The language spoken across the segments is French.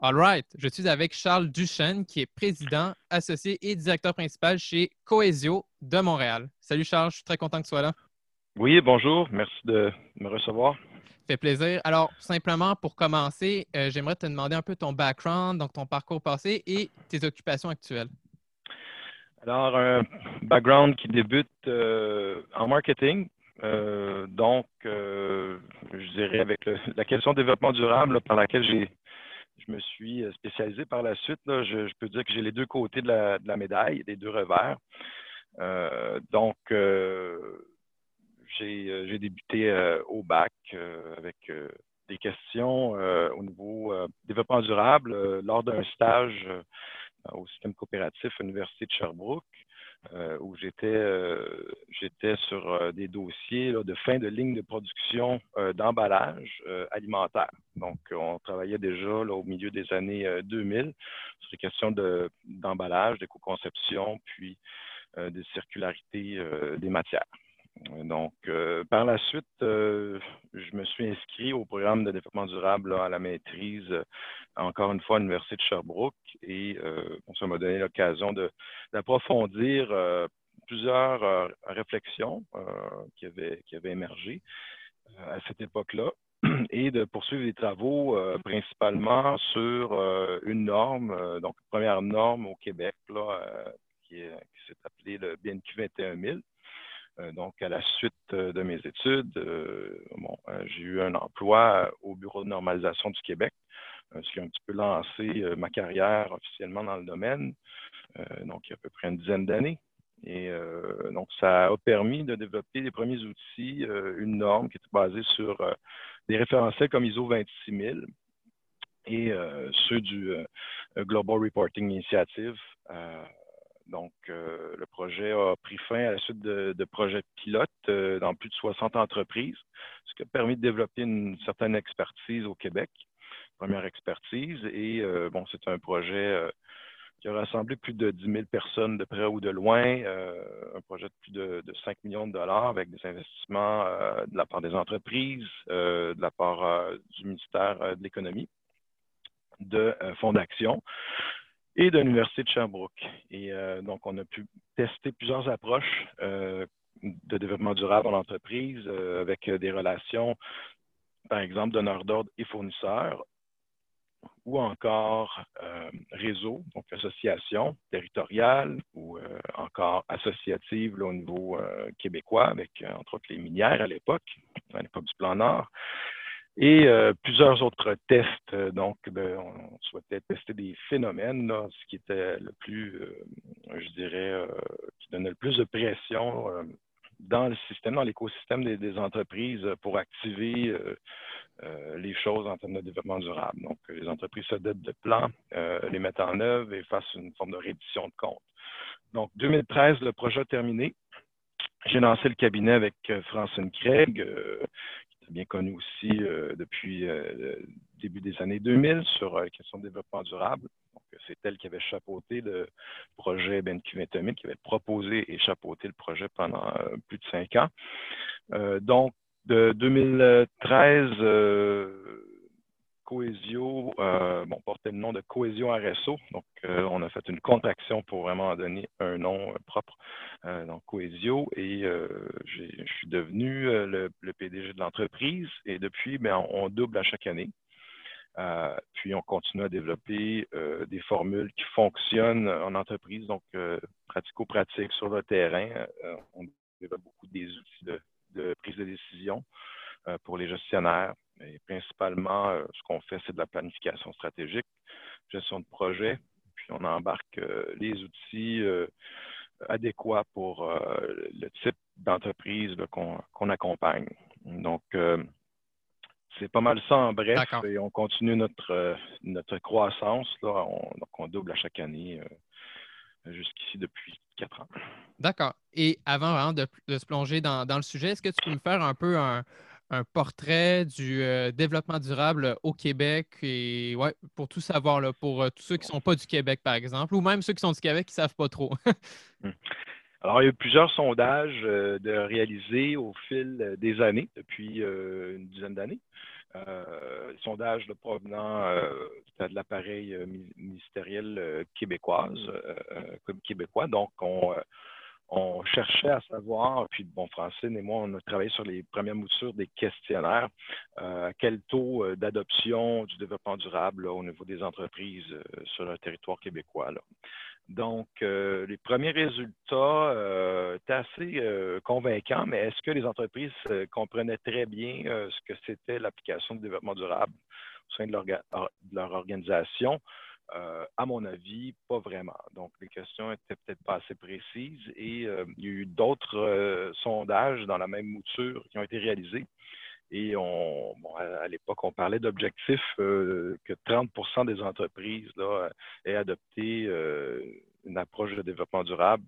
All right. Je suis avec Charles Duchesne, qui est président, associé et directeur principal chez Coesio de Montréal. Salut Charles, je suis très content que tu sois là. Oui, bonjour. Merci de me recevoir. Ça fait plaisir. Alors, simplement pour commencer, euh, j'aimerais te demander un peu ton background, donc ton parcours passé et tes occupations actuelles. Alors, un background qui débute euh, en marketing. Euh, donc, je dirais avec la question développement durable par laquelle j'ai je me suis euh, spécialisé par la suite. je, peux dire que j'ai les deux côtés de la, médaille, les deux revers. Euh, donc, euh, j'ai débuté au bac avec des questions au niveau développement durable lors d'un stage au système coopératif à l'Université de Sherbrooke. Euh, où j'étais euh, j'étais sur euh, des dossiers de fin de ligne de production d'emballage alimentaire. Donc, on travaillait déjà au milieu des années 2000 sur les questions d'emballage, d'éco-conception, puis de circularité des matières. Donc, par la suite, je me suis inscrit au programme de développement durable à la maîtrise, encore une fois, à l'Université de Sherbrooke. Et ça m'a donné l'occasion d'approfondir plusieurs réflexions qui, avaient, émergé à cette époque-là et de poursuivre les travaux principalement sur une norme, donc première norme au Québec, qui, s'est appelée le BNQ 21000 euh, donc, à la suite euh, de mes études, euh, j'ai eu un emploi au Bureau de normalisation du Québec, ce qui a un petit peu lancé ma carrière officiellement dans le domaine, donc il y a à peu près une dizaine d'années. Et donc, ça a permis de développer les premiers outils, une norme qui était basée sur des référentiels comme ISO 26000 et ceux du Global Reporting Initiative, donc, euh, le projet a pris fin à la suite de, projets pilotes euh, dans plus de 60 entreprises, ce qui a permis de développer une certaine expertise au Québec, première expertise. Et euh, bon, c'est un projet qui a rassemblé plus de 10 000 personnes de près ou de loin, un projet de plus de, 5 millions de dollars avec des investissements de la part des entreprises, de la part du ministère de l'Économie, de fonds d'action et de l'Université de Sherbrooke. Et euh, donc, on a pu tester plusieurs approches euh, de développement durable en entreprise euh, avec des relations, par exemple, donneurs d'ordre et fournisseurs, ou encore réseau, donc association territoriale ou encore associative au niveau québécois, avec entre autres les minières à l'époque, à l'époque du plan Nord et euh, plusieurs autres tests. Euh, donc, ben, on souhaitait tester des phénomènes, ce qui était le plus, euh, je dirais, qui donnait le plus de pression dans le système, dans l'écosystème des, entreprises pour activer les choses en termes de développement durable. Donc, les entreprises se dotent de plans, les mettent en œuvre et fassent une forme de réédition de compte. Donc, 2013, le projet terminé. J'ai lancé le cabinet avec Francine Craig, bien connue aussi depuis le début des années 2000 sur les questions de développement durable c'est elle qui avait chapeauté le projet BenQ 20 qui avait proposé et chapeauté le projet pendant euh, plus de cinq ans. Euh, donc, de 2013, euh, Coesio, bon, portait le nom de Coesio RSO. Donc, on a fait une contraction pour vraiment donner un nom propre, donc Coesio. Et je suis devenu le, PDG de l'entreprise. Et depuis, bien, on double à chaque année. Euh, puis on continue à développer euh, des formules qui fonctionnent en entreprise, donc euh, pratico-pratiques sur le terrain. on développe beaucoup des outils de, prise de décision pour les gestionnaires. Et principalement, ce qu'on fait, c'est de la planification stratégique, gestion de projet, puis on embarque les outils adéquats pour le type d'entreprise qu'on accompagne. Donc, c'est pas mal ça en bref. Et on continue notre, euh, notre croissance. Là. On, donc, on double à chaque année euh, jusqu'ici depuis quatre ans. D'accord. Et avant de, se plonger dans, le sujet, est-ce que tu peux me faire un peu un, portrait du euh, développement durable au Québec et ouais, pour tout savoir, là, pour tous ceux qui ne sont pas du Québec, par exemple, ou même ceux qui sont du Québec qui ne savent pas trop? Hmm. Alors, il y a eu plusieurs sondages de réaliser au fil des années, depuis une dizaine d'années. Euh, sondage provenant euh, de l'appareil euh, ministériel québécoise, québécois. Donc, on, cherchait à savoir, puis bon, Francine et moi, on a travaillé sur les premières moutures des questionnaires, quel taux d'adoption du développement durable au niveau des entreprises sur le territoire québécois. Donc, euh, les premiers résultats euh, étaient assez euh, convaincants, mais est-ce que les entreprises comprenaient très bien ce que c'était l'application du développement durable au sein de leur, organisation? À mon avis, pas vraiment. Donc, les questions étaient peut-être pas assez précises et il y a eu d'autres sondages dans la même mouture qui ont été réalisés. Et on, à, l'époque, on parlait d'objectifs que 30% des entreprises là, aient adopté une approche de développement durable.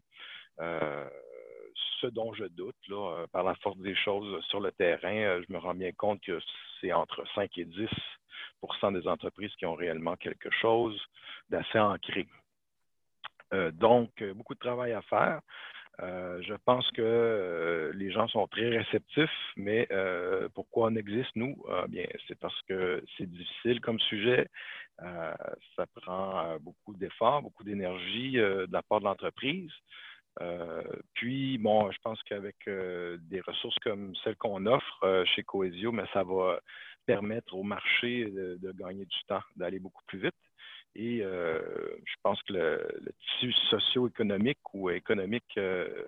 Euh, ce dont je doute, là, par la force des choses sur le terrain, euh, je me rends bien compte que c'est entre 5 et 10% des entreprises qui ont réellement quelque chose d'assez ancré. Euh, donc, beaucoup de travail à faire. je pense que les gens sont très réceptifs, mais pourquoi on existe, nous? bien, c'est parce que c'est difficile comme sujet. Euh, ça prend euh, beaucoup d'efforts, beaucoup d'énergie euh, de la part de l'entreprise. Puis, bon, je pense qu'avec des ressources comme celles qu'on offre chez Coesio, mais ça va permettre au marché de, gagner du temps, d'aller beaucoup plus vite. Et je pense que le, tissu socio-économique ou économique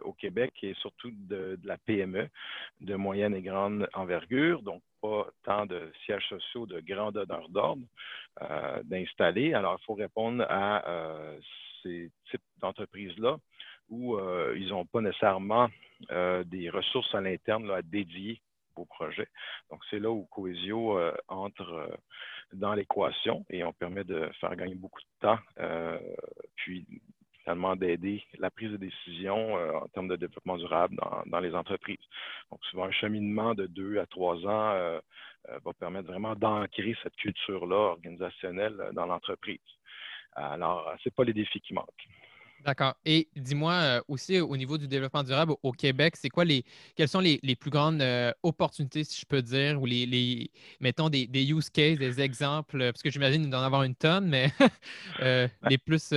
au Québec est surtout de, de, la PME de moyenne et grande envergure, donc pas tant de sièges sociaux de grande donneur d'ordre euh, d'installer. Alors, il faut répondre à euh, ces types d'entreprises-là où euh, ils n'ont pas nécessairement des ressources à l'interne à dédier au projet. Donc, c'est là où Coesio entre dans l'équation et on permet de faire gagner beaucoup de temps, puis finalement d'aider la prise de décision euh, en termes de développement durable dans, les entreprises. Donc, souvent, un cheminement de deux à trois ans euh, euh, va permettre vraiment d'ancrer cette culture-là organisationnelle dans l'entreprise. Alors, ce n'est pas les défis qui manquent. D'accord. Et dis-moi aussi au niveau du développement durable au Québec, c'est quoi les quelles sont les, plus grandes opportunités, si je peux dire, ou les, mettons des, use cases, des exemples, parce que j'imagine d'en avoir une tonne, mais les plus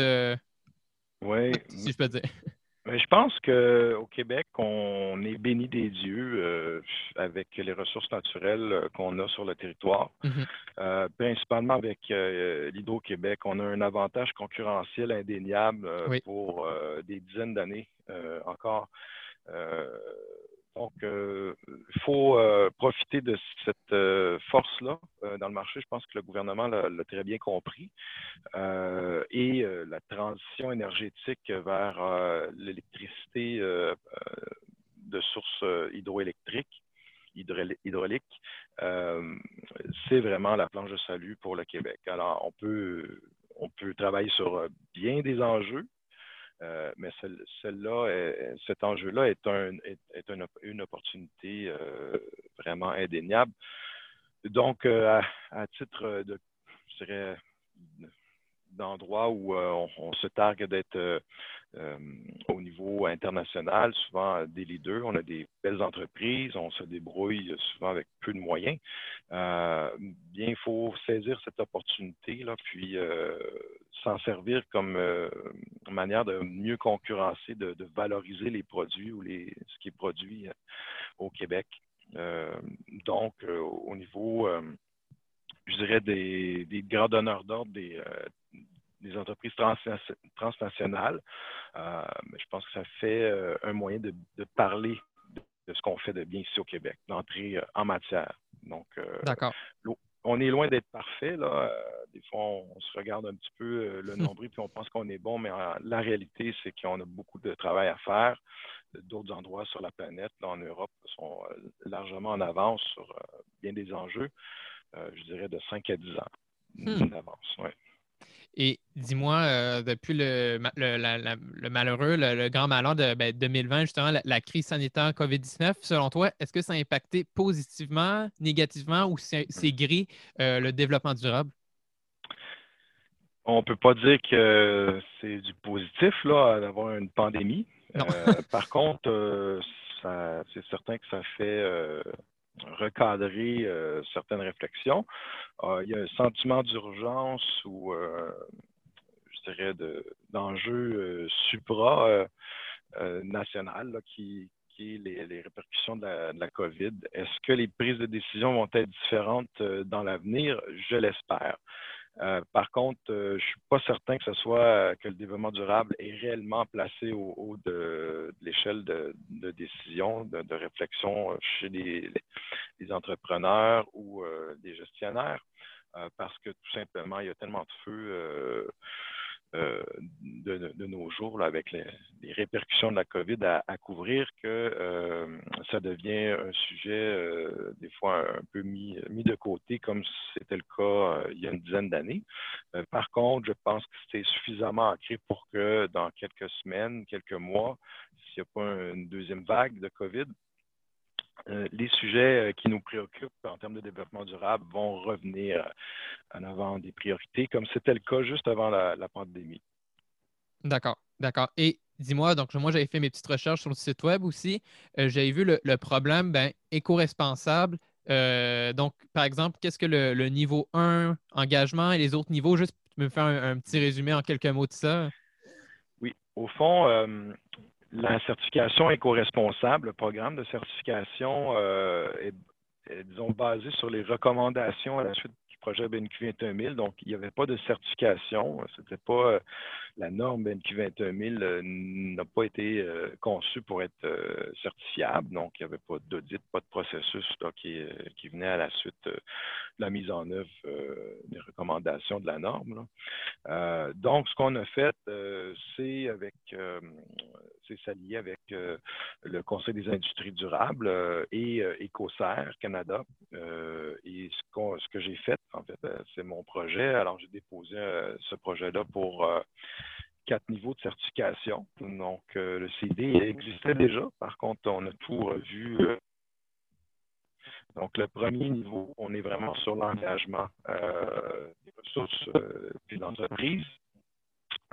oui. Si je peux dire. Je pense qu'au Québec, on est béni des dieux euh, avec les ressources naturelles euh, qu'on a sur le territoire. Mm-hmm. Euh, principalement avec l'Hydro-Québec, on a un avantage concurrentiel indéniable pour des dizaines d'années encore. Donc, euh, il faut euh, profiter de cette euh, force-là dans le marché. Je pense que le gouvernement l'a très bien compris. et la transition énergétique vers l'électricité de source hydroélectrique hydraulique c'est vraiment la planche de salut pour le Québec. Alors, on peut, on peut travailler sur bien des enjeux, mais celle-là, cet enjeu-là est, une, opportunité vraiment indéniable. Donc, à, titre de, je dirais, d'endroits où on, se targue d'être euh, au niveau international, souvent des leaders. On a des belles entreprises, on se débrouille souvent avec peu de moyens. Euh, bien, il faut saisir cette opportunité, là, puis euh, s'en servir comme manière de mieux concurrencer, de, valoriser les produits ou les, ce qui est produit au Québec. donc, au niveau je dirais, des, des grands donneurs d'ordre, des, des entreprises transnationales. Euh, je pense que ça fait euh, un moyen de, parler de, ce qu'on fait de bien ici au Québec, d'entrer euh, en matière. Donc, on est loin d'être parfait. Là. des fois, on, se regarde un petit peu le nombril puis on pense qu'on est bon, mais la réalité, c'est qu'on a beaucoup de travail à faire. D'autres endroits sur la planète, là, en Europe, sont largement en avance sur bien des enjeux, je dirais de 5 à 10 ans hmm. Ouais. Et dis-moi, euh, depuis le, malheureux, le, grand malheur de 2020, ben, justement, la, crise sanitaire COVID-19, selon toi, est-ce que ça a impacté positivement, négativement ou c'est gris euh, le développement durable? On ne peut pas dire que c'est du positif là, d'avoir une pandémie. Euh, par contre, c'est certain que ça fait recadrer euh, certaines réflexions. Euh, il y a un sentiment d'urgence ou, euh, je dirais, d'enjeu supra-national qui, qui est les, répercussions de la COVID. Est-ce que les prises de décision vont être différentes dans l'avenir? Je l'espère. Euh, par contre, euh, je ne suis pas certain que ce soit euh, que le développement durable est réellement placé au haut de, l'échelle de, décision, de, réflexion chez les, entrepreneurs ou les gestionnaires, parce que tout simplement, il y a tellement de feux euh, de, nos jours, avec les, répercussions de la COVID à, couvrir, que euh, ça devient un sujet euh, des fois un, peu mis, mis, de côté, comme c'était le cas il y a une dizaine d'années. par contre, je pense que c'est suffisamment ancré pour que dans quelques semaines, quelques mois, s'il n'y a pas une deuxième vague de COVID, euh, les sujets euh, qui nous préoccupent en termes de développement durable vont revenir euh, en avant des priorités, comme c'était le cas juste avant la, pandémie. D'accord, d'accord. Et dis-moi, donc moi j'avais fait mes petites recherches sur le site web aussi. j'avais vu le, problème ben, éco-responsable. donc, par exemple, qu'est-ce que le, niveau 1 engagement et les autres niveaux? Juste, tu me faire un, petit résumé en quelques mots de ça? Oui, au fond, la certification éco-responsable, le programme de certification euh, est, disons, basé sur les recommandations à la suite du projet BNQ 21000. Donc, il n'y avait pas de certification. C'était pas euh, la norme BNQ 21000 euh, n'a pas été euh, conçue pour être euh, certifiable, donc il n'y avait pas d'audit, pas de processus qui, venait à la suite de la mise en œuvre des recommandations de la norme. donc, ce qu'on a fait, c'est avec, c'est s'allier avec le Conseil des industries durables et Écocer Canada. et ce, ce que j'ai fait, en fait, c'est mon projet. Alors, j'ai déposé ce projet-là pour quatre niveaux de certification. Donc, euh, le CD existait déjà. Par contre, on a tout revu. Euh. donc, le premier niveau, on est vraiment sur l'engagement euh, des ressources et de l'entreprise.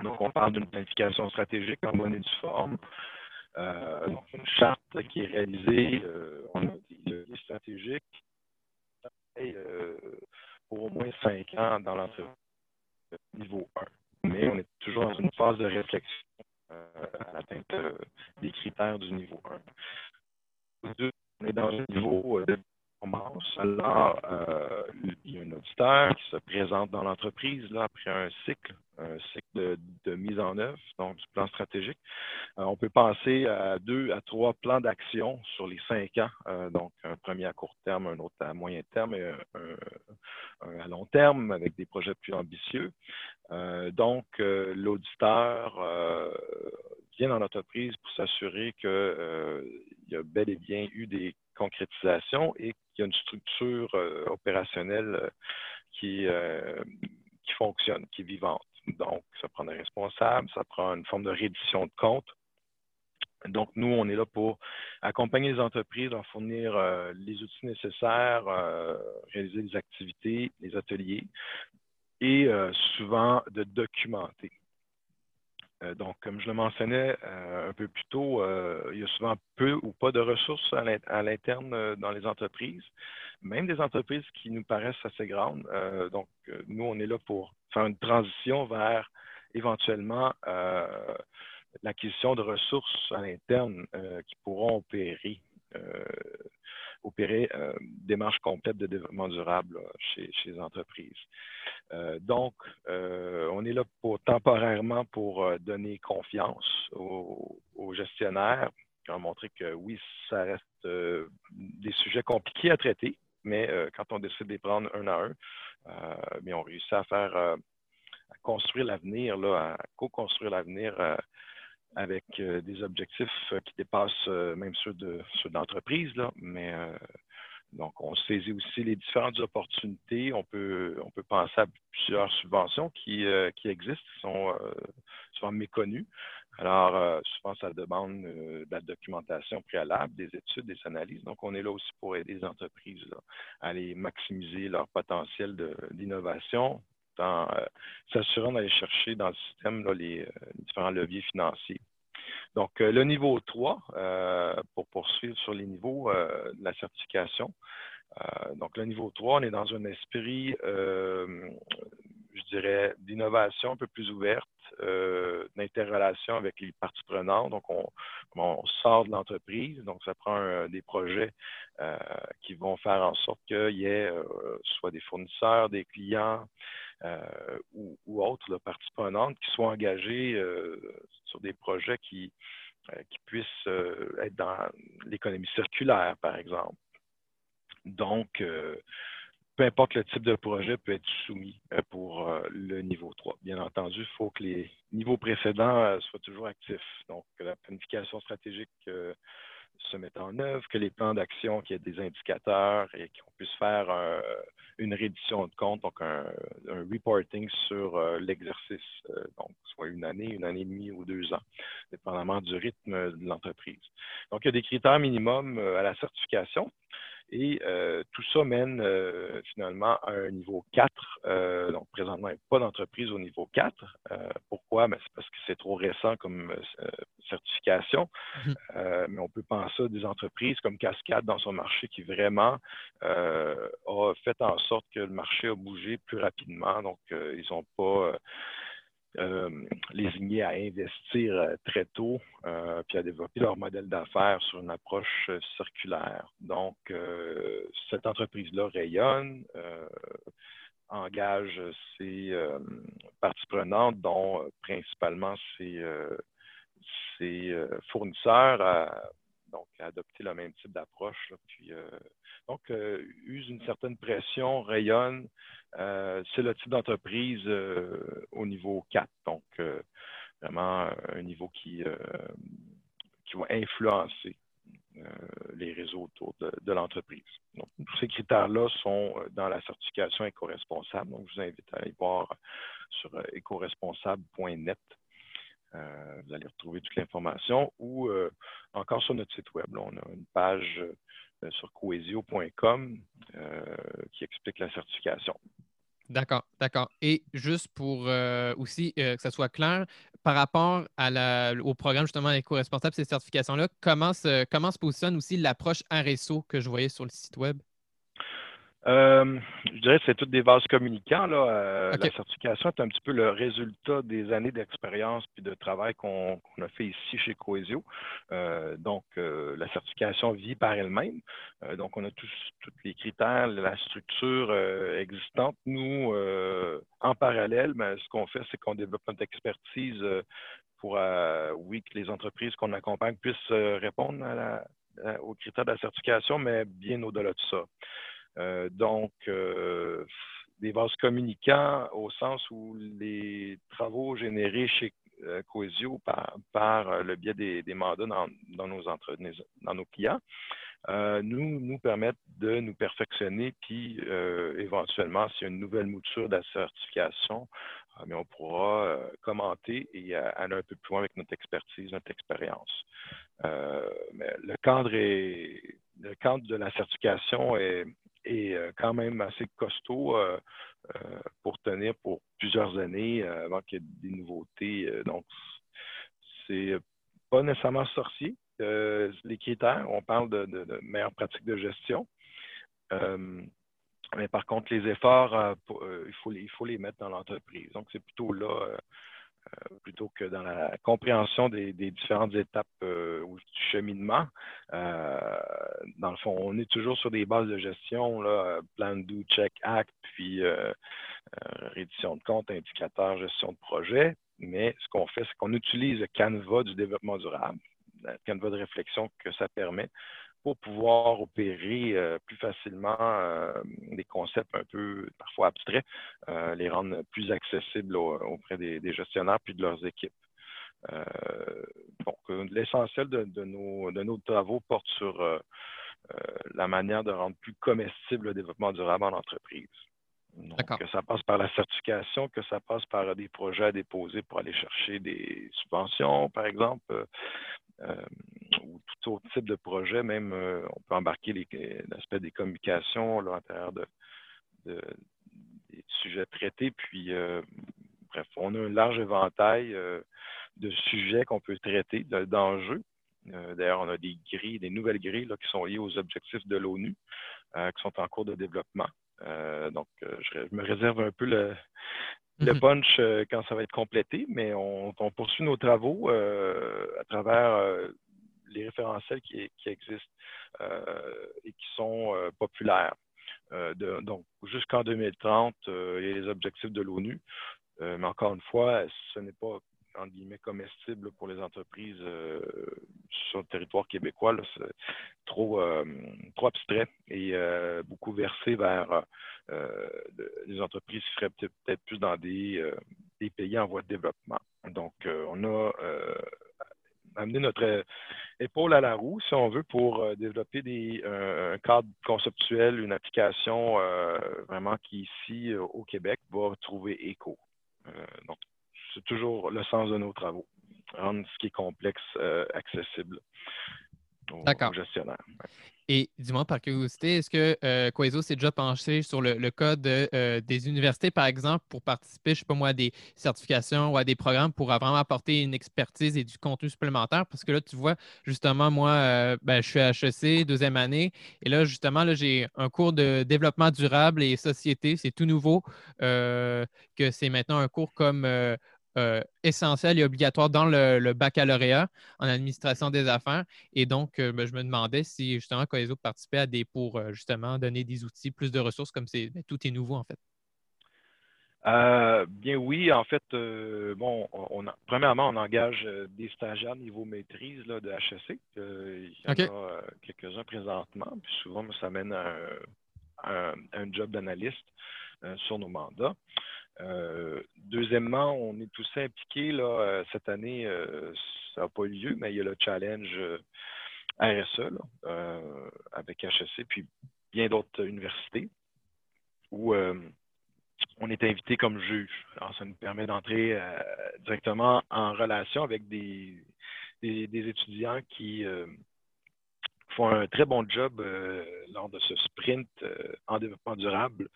Donc, on parle d'une planification stratégique en monnaie du forme. donc, une charte qui est réalisée, on a des leviers stratégiques pour au moins cinq ans dans l'entreprise niveau 1 mais on est toujours dans une phase de réflexion euh, à l'atteinte euh, des critères du niveau 1. on est dans un niveau euh, de performance. Alors, il y a un auditeur qui se présente dans l'entreprise après un cycle, un cycle de, mise en œuvre, donc du plan stratégique. on peut penser à deux à trois plans d'action sur les cinq ans, donc un premier à court terme, un autre à moyen terme et un à long terme avec des projets plus ambitieux. Euh, donc, euh, l'auditeur euh, vient dans l'entreprise pour s'assurer qu'il y a bel et bien eu des concrétisation et qu'il y a une structure opérationnelle qui, fonctionne, qui est vivante. Donc, ça prend des responsables, ça prend une forme de reddition de compte. Donc, nous, on est là pour accompagner les entreprises, leur fournir les outils nécessaires, réaliser les activités, les ateliers et euh, souvent de documenter. donc, comme je le mentionnais un peu plus tôt, il y a souvent peu ou pas de ressources à l'interne dans les entreprises, même des entreprises qui nous paraissent assez grandes. donc, nous, on est là pour faire une transition vers éventuellement l'acquisition de ressources à l'interne euh, qui pourront opérer, euh, opérer euh, démarche complète de développement durable chez, les entreprises. Donc, on est là pour temporairement pour donner confiance aux, gestionnaires, pour montrer que oui, ça reste des sujets compliqués à traiter, mais quand on décide de les prendre un à un, bien, on réussit à faire à construire l'avenir, à co-construire l'avenir avec euh, des objectifs euh, qui dépassent euh, même ceux de ceux d'entreprise, mais donc, on saisit aussi les différentes opportunités. On peut, on peut penser à plusieurs subventions qui, qui existent, qui sont souvent méconnues. Alors, souvent, ça demande de la documentation préalable, des études, des analyses. Donc, on est là aussi pour aider les entreprises à aller maximiser leur potentiel d'innovation, en euh, s'assurant d'aller chercher dans le système les, euh, différents leviers financiers. Donc, euh, le niveau 3, pour poursuivre sur les niveaux de la certification. donc, le niveau 3, on est dans un esprit, je dirais, d'innovation un peu plus ouverte, d'interrelation avec les parties prenantes. Donc, on, on sort de l'entreprise. Donc, ça prend des projets qui vont faire en sorte qu'il y ait soit des fournisseurs, des clients, euh, ou, autres parties prenantes qui soient engagées euh, sur des projets qui, euh, qui puissent être dans l'économie circulaire, par exemple. Donc, peu importe le type de projet peut être soumis pour le niveau 3. Bien entendu, il faut que les niveaux précédents soient toujours actifs. Donc, la planification stratégique se mettent en œuvre, que les plans d'action, qu'il y ait des indicateurs et qu'on puisse faire une reddition de compte, donc un, reporting sur euh, l'exercice, euh, donc soit une année, une année et demie ou deux ans, dépendamment du rythme de l'entreprise. Donc, il y a des critères minimums euh, à la certification. Et euh, tout ça mène euh, finalement à un niveau 4. Euh, donc, présentement, il n'y a pas d'entreprise au niveau 4. pourquoi? Ben, c'est parce que c'est trop récent comme certification. Mhm. mais on peut penser à des entreprises comme Cascade dans son marché qui vraiment a fait en sorte que le marché a bougé plus rapidement. Donc, ils n'ont pas euh, les ligner à investir euh, très tôt, euh, puis à développer leur modèle d'affaires sur une approche circulaire. Donc, cette entreprise-là rayonne, engage ses parties prenantes, dont principalement ses, fournisseurs, à, donc à adopter le même type d'approche. Donc, use une certaine pression, rayonne, euh, c'est le type d'entreprise euh, au niveau 4, donc euh, vraiment un niveau qui, qui va influencer les réseaux autour de, l'entreprise. Donc, tous ces critères-là sont dans la certification éco-responsable. Donc, je vous invite à aller voir sur éco-responsable.net. vous allez retrouver toute l'information ou encore sur notre site web. on a une page sur coesio.com qui explique la certification. D'accord, d'accord. Et juste pour euh, aussi euh, que ça soit clair, par rapport au programme justement éco-responsable, ces certifications-là, comment se, comment se positionne aussi l'approche RSO que je voyais sur le site web? Euh, je dirais que c'est toutes des vases communicants. Là. Euh, la certification est un petit peu le résultat des années d'expérience puis de travail qu'on a fait ici chez Coesio. Euh, donc, la certification vit par elle-même. donc, on a tous, tous les critères, la structure existante. Nous, en parallèle, ben, ce qu'on fait, c'est qu'on développe notre expertise pour, oui, que les entreprises qu'on accompagne puissent répondre aux critères de la certification, mais bien au-delà de ça. Euh, donc, euh, des vases communicants au sens où les travaux générés chez euh, Coesio par, le biais des, mandats dans, nos dans nos clients nous, nous permettent de nous perfectionner, puis éventuellement, s'il y a une nouvelle mouture de la certification, mais on pourra commenter et aller un peu plus loin avec notre expertise, notre expérience. le cadre est, le cadre de la certification est, quand même assez costaud pour tenir pour plusieurs années avant qu'il y ait des nouveautés. donc, c'est pas nécessairement sorcier, les critères. On parle de, meilleures pratiques de gestion. mais par contre, les efforts, il, faut les, il faut les mettre dans l'entreprise. Donc, c'est plutôt là euh, plutôt que dans la compréhension des, différentes étapes euh, du cheminement. Euh, dans le fond, on est toujours sur des bases de gestion, plan, do, check, act, puis rédition de compte, indicateur, gestion de projet. Mais ce qu'on fait, c'est qu'on utilise le canevas du développement durable, le canevas de réflexion que ça permet pour pouvoir opérer euh, plus facilement euh, des concepts un peu parfois abstraits, euh, les rendre plus accessibles auprès des, gestionnaires puis de leurs équipes. donc, l'essentiel de, nos, de nos travaux porte sur la manière de rendre plus comestible le développement durable en entreprise. Donc, que ça passe par la certification, que ça passe par des projets à déposer pour aller chercher des subventions, par exemple, euh, type de projet, même euh, on peut embarquer l'aspect des communications à l'intérieur de, des sujets traités. Puis, euh, bref, on a un large éventail de sujets qu'on peut traiter, d'enjeux. D'ailleurs, on a des grilles, des nouvelles grilles qui sont liées aux objectifs de l'ONU, qui sont en cours de développement. donc, je, me réserve un peu le, le punch mhm. euh, quand ça va être complété, mais on, poursuit nos travaux euh, à travers euh, les référentiels qui, existent et qui sont populaires. donc, jusqu'en 2030, il y a les objectifs de l'ONU. mais encore une fois, ce n'est pas entre guillemets, comestible pour les entreprises euh, sur le territoire québécois. C'est trop, euh, trop abstrait et euh, beaucoup versé vers les entreprises qui seraient peut-être plus dans des, pays en voie de développement. Donc, on a amené notre épaule à la roue, si on veut, pour développer des, un cadre conceptuel, une application vraiment qui, ici, au Québec, va trouver écho. donc, c'est toujours le sens de nos travaux, rendre ce qui est complexe euh, gestionnaires. Et dis-moi par curiosité, est-ce que euh, s'est déjà penché sur le, code euh, des universités, par exemple, pour participer, je ne sais pas moi, à des certifications ou à des programmes pour vraiment apporter une expertise et du contenu supplémentaire? Parce que là, tu vois, justement, moi, euh, ben, je suis à HEC, deuxième année, et là, justement, là, j'ai un cours de développement durable et société. C'est tout nouveau, euh, que c'est maintenant un cours comme euh, essentiel et obligatoire dans le, baccalauréat en administration des affaires. Et donc, euh, ben, je me demandais si justement Coeso participait à des pour euh, justement donner des outils, plus de ressources, comme c'est ben, tout est nouveau en fait. bien oui, en fait, bon, on, premièrement, on engage des stagiaires niveau maîtrise là, de HEC. il y en a quelques-uns présentement, puis souvent, ça mène à un job d'analyste sur nos mandats. Euh, deuxièmement, on est tous impliqués. Là, euh, cette année, euh, ça n'a pas eu lieu, mais il y a le challenge RSE avec HEC, puis bien d'autres universités, où on est invité comme juge. Alors, ça nous permet d'entrer directement en relation avec des, des, étudiants qui font un très bon job lors de ce sprint en développement durable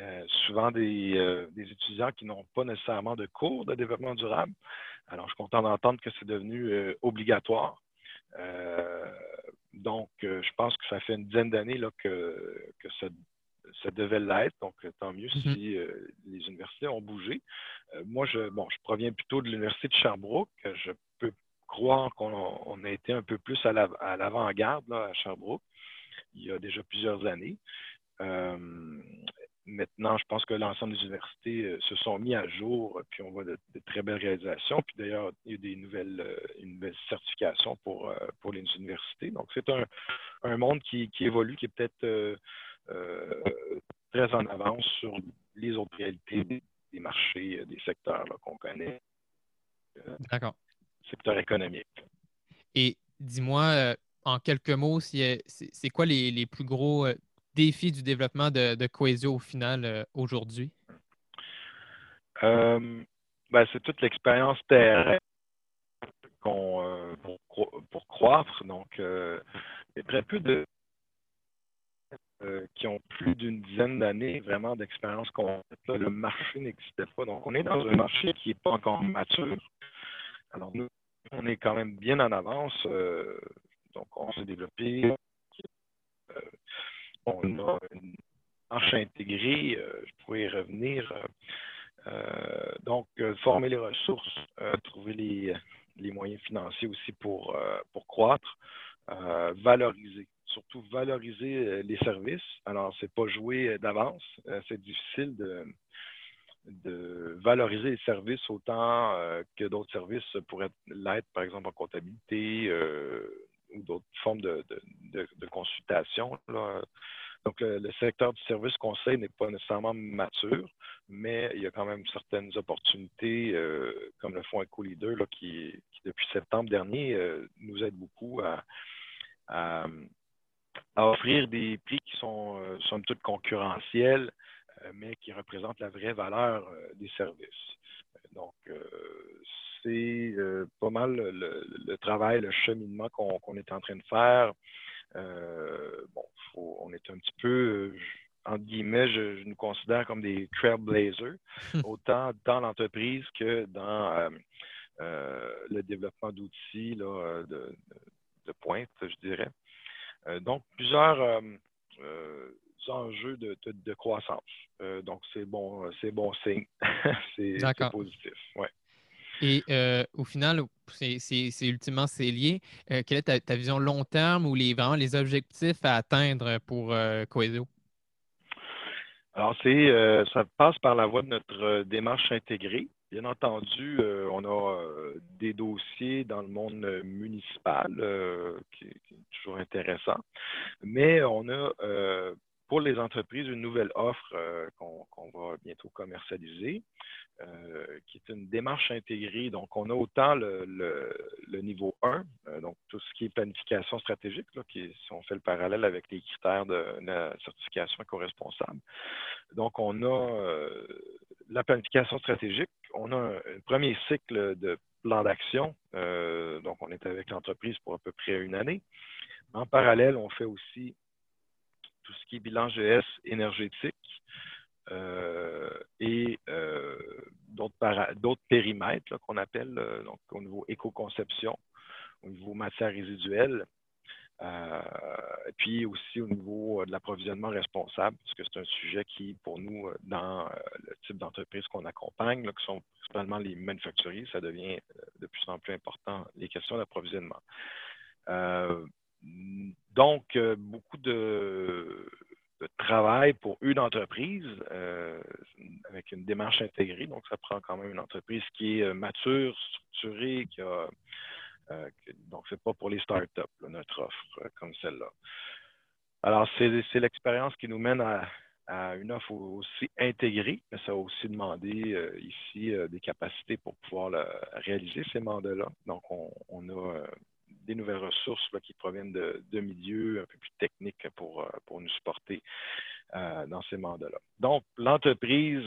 euh, souvent euh, des, étudiants qui n'ont pas nécessairement de cours de développement durable. Alors, je suis content d'entendre que c'est devenu euh, obligatoire. donc, je pense que ça fait une dizaine d'années que, que ça, devait l'être. Donc, tant mieux mm-hmm. si les universités ont bougé. moi, je, bon, je proviens plutôt de l'Université de Sherbrooke. Je peux croire qu'on a été un peu plus à l'avant-garde à Sherbrooke il y a déjà plusieurs années maintenant, je pense que l'ensemble des universités euh, se sont mis à jour, puis on voit de, très belles réalisations. Puis d'ailleurs, il y a des nouvelles, euh, une nouvelle certification pour, euh, pour les universités. Donc, c'est un, un, monde qui, qui, évolue, qui est peut-être très en avance sur les autres réalités des, marchés, des secteurs qu'on connaît. D'accord. Secteur économique. Et dis-moi, en quelques mots, c'est quoi les, plus gros défis du développement de, de Coesio au final aujourd'hui? Ben, c'est toute l'expérience terrestre pour, croître. Donc, il y a très peu de euh, qui ont plus d'une dizaine d'années vraiment d'expérience Le marché n'existait pas. Donc, on est dans un marché qui n'est pas encore mature. Alors, nous, on est quand même bien en avance. Euh, donc, on s'est développé. Euh, on a une marche intégrée. je pourrais y revenir. donc, former les ressources, trouver les, moyens financiers aussi pour, pour croître, valoriser surtout valoriser euh, les services. Alors, c'est pas jouer euh, d'avance. Euh, c'est difficile de, valoriser les services autant que d'autres services pourraient l'être, par exemple, en comptabilité ou d'autres formes de, consultation. Donc, le, secteur du service conseil n'est pas nécessairement mature, mais il y a quand même certaines opportunités, comme le fonds EcoLeader, qui, depuis septembre dernier, nous aide beaucoup à, offrir des prix qui sont, euh, somme toute, concurrentiels, euh, mais qui représentent la vraie valeur euh, des services. Donc, c'est pas mal le, travail, le cheminement qu'on est en train de faire. bon, on est un petit peu, entre guillemets, je, nous considère comme des trailblazers, autant dans l'entreprise que dans le développement d'outils de, de, pointe, je dirais. Euh, donc, plusieurs euh, euh, enjeux de, croissance. donc, c'est bon, c'est bon signe. c'est positif. Ouais. Et au final, c'est ultimement c'est lié. quelle est ta, vision long terme ou les, vraiment les objectifs à atteindre pour Coesio? Alors, c'est ça passe par la voie de notre démarche intégrée. Bien entendu, euh, on a euh, des dossiers dans le monde municipal euh, qui, qui, est toujours intéressant, mais on a pour les entreprises une nouvelle offre qu'on va bientôt commercialiser, qui est une démarche intégrée. Donc, on a autant le, niveau 1, donc tout ce qui est planification stratégique, qui, si on fait le parallèle avec les critères de la certification éco-responsable. Donc, on a la planification stratégique, on a un, premier cycle de plan d'action. Euh, donc, on est avec l'entreprise pour à peu près une année. En parallèle, on fait aussi tout ce qui est bilan GS énergétique euh, et euh, d'autres périmètres qu'on appelle donc, au niveau éco-conception, au niveau matière résiduelle, euh, puis aussi au niveau euh, de l'approvisionnement responsable, parce que c'est un sujet qui, pour nous, euh, dans le type d'entreprise qu'on accompagne, qui sont principalement les manufacturiers, ça devient de plus en plus important, les questions d'approvisionnement. Donc, beaucoup de, travail pour une entreprise avec une démarche intégrée. Donc, ça prend quand même une entreprise qui est mature, structurée, qui a euh, donc, ce n'est pas pour les startups, notre offre euh, comme celle-là. Alors, c'est l'expérience qui nous mène à, une offre aussi intégrée, mais ça a aussi demandé euh, ici des capacités pour pouvoir réaliser ces mandats-là. Donc, on, a des nouvelles ressources qui proviennent de, milieux un peu plus techniques pour, pour nous supporter dans ces mandats-là. Donc, l'entreprise,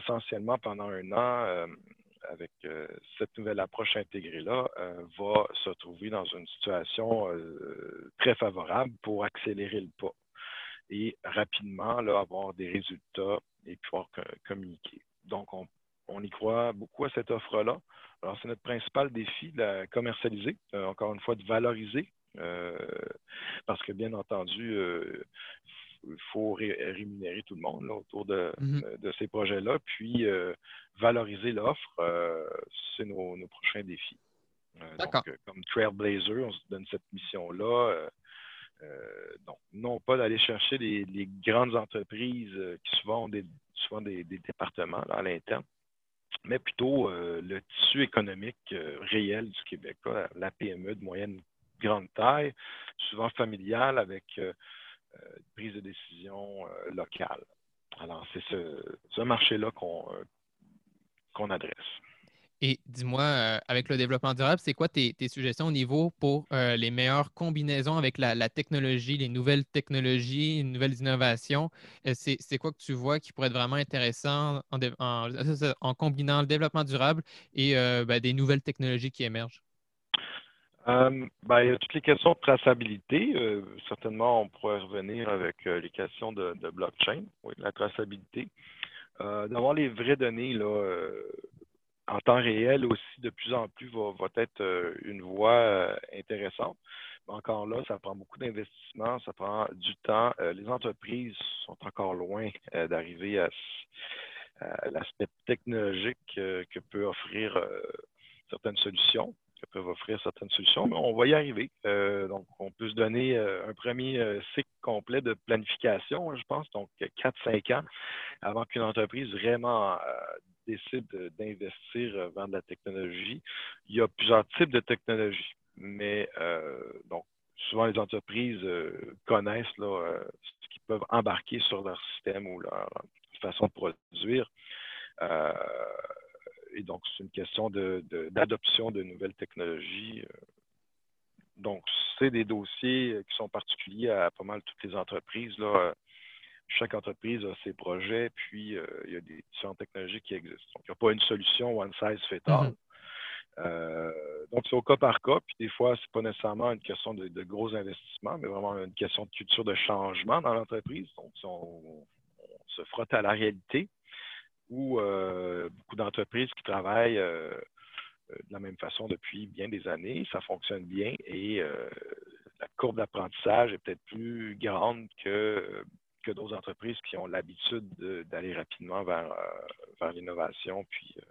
essentiellement pendant un an, avec euh, cette nouvelle approche intégrée-là, euh, va se trouver dans une situation euh, très favorable pour accélérer le pas et rapidement avoir des résultats et pouvoir communiquer. Donc, on, y croit beaucoup à cette offre-là. Alors, c'est notre principal défi de la commercialiser, encore une fois, de valoriser, parce que bien entendu, il faut rémunérer tout le monde autour mm-hmm. de, ces projets-là, puis euh, valoriser l'offre, euh, c'est nos, prochains défis. Euh, donc, comme Trailblazer, on se donne cette mission-là. donc, non pas d'aller chercher les, grandes entreprises qui souvent ont des, souvent des, départements à l'interne, mais plutôt le tissu économique réel du Québec, la PME de moyenne grande taille, souvent familiale, avec euh, prise de décision euh, locale. Alors, c'est ce, marché-là euh, qu'on adresse. Et dis-moi, euh, avec le développement durable, c'est quoi tes, suggestions au niveau pour euh, les meilleures combinaisons avec la, technologie, les nouvelles technologies, les nouvelles innovations? Euh, c'est quoi que tu vois qui pourrait être vraiment intéressant en, combinant le développement durable et ben, des nouvelles technologies qui émergent? Ben, il y a toutes les questions de traçabilité. certainement, on pourrait revenir avec les questions de, blockchain, oui, la traçabilité. D'avoir les vraies données là, en temps réel aussi, de plus en plus, va, être euh, une voie euh, intéressante. encore là, ça prend beaucoup d'investissement, ça prend du temps. Euh, les entreprises sont encore loin d'arriver à, l'aspect technologique que peut offrir certaines solutions peuvent offrir certaines solutions, mais on va y arriver. donc, on peut se donner un premier cycle complet de planification, hein, je pense, donc 4-5 ans avant qu'une entreprise vraiment décide d'investir euh, vers de la technologie, il y a plusieurs types de technologies. Mais euh, donc, souvent les entreprises euh, connaissent ce qu'ils peuvent embarquer sur leur système ou leur façon de produire. Et donc, c'est une question d'adoption de, de, nouvelles technologies. Donc, c'est des dossiers qui sont particuliers à pas mal toutes les entreprises. Là chaque entreprise a ses projets, puis euh, il y a des différentes technologies qui existent. Donc, il n'y a pas une solution one size fit all. Mm-hmm. Euh, donc, c'est au cas par cas, puis des fois, ce n'est pas nécessairement une question de, gros investissements, mais vraiment une question de culture de changement dans l'entreprise. Donc, on, se frotte à la réalité, ou euh, beaucoup d'entreprises qui travaillent de la même façon depuis bien des années, ça fonctionne bien et la courbe d'apprentissage est peut-être plus grande que que d'autres entreprises qui ont l'habitude d'aller rapidement vers, euh, vers l'innovation puis, euh,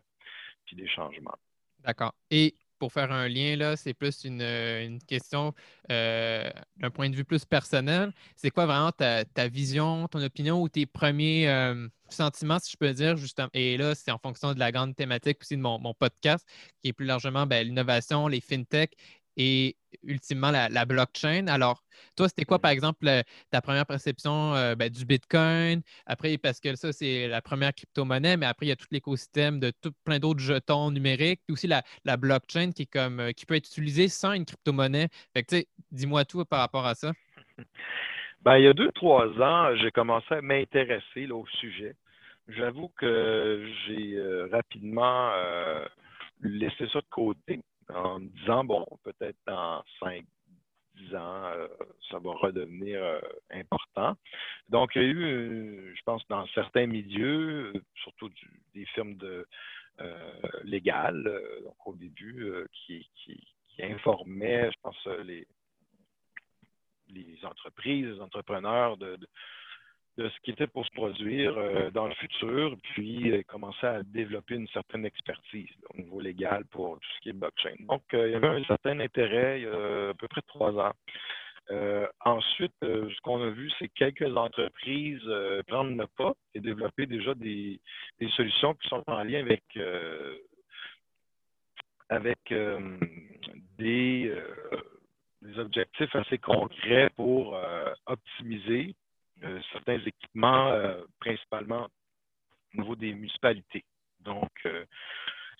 puis des changements. D'accord. Et pour faire un lien, là, c'est plus une, une question euh, d'un point de vue plus personnel. C'est quoi vraiment ta, vision, ton opinion ou tes premiers sentiments, si je peux dire, justement? Et là, c'est en fonction de la grande thématique aussi de mon, mon podcast, qui est plus largement ben, l'innovation, les fintech et ultimement la, blockchain. Alors, toi, c'était quoi, par exemple, ta première perception euh, ben, du Bitcoin? Après, parce que ça, c'est la première crypto-monnaie, mais après, il y a tout l'écosystème de tout, plein d'autres jetons numériques, puis aussi la, blockchain qui, est comme, euh, qui peut être utilisée sans une crypto-monnaie. Dis-moi tout par rapport à ça. Ben, il y a deux, trois ans, j'ai commencé à m'intéresser au sujet. J'avoue que j'ai euh, rapidement laissé ça de côté en me disant, bon, peut-être dans 5, 10 ans, euh, ça va redevenir euh, important. Donc, il y a eu, euh, je pense, dans certains milieux, surtout des firmes de, légales, donc au début, qui, informaient, je pense, les, les entreprises, les entrepreneurs de ce qui était pour se produire euh, dans le futur, puis euh, commencer à développer une certaine expertise au niveau légal pour tout ce qui est blockchain. Donc, euh, il y avait un certain intérêt il y a à peu près trois ans. ensuite, ce qu'on a vu, c'est quelques entreprises prendre le pas et développer déjà des, solutions qui sont en lien avec, avec des, objectifs assez concrets pour optimiser certains équipements, euh, principalement au niveau des municipalités. Donc, euh,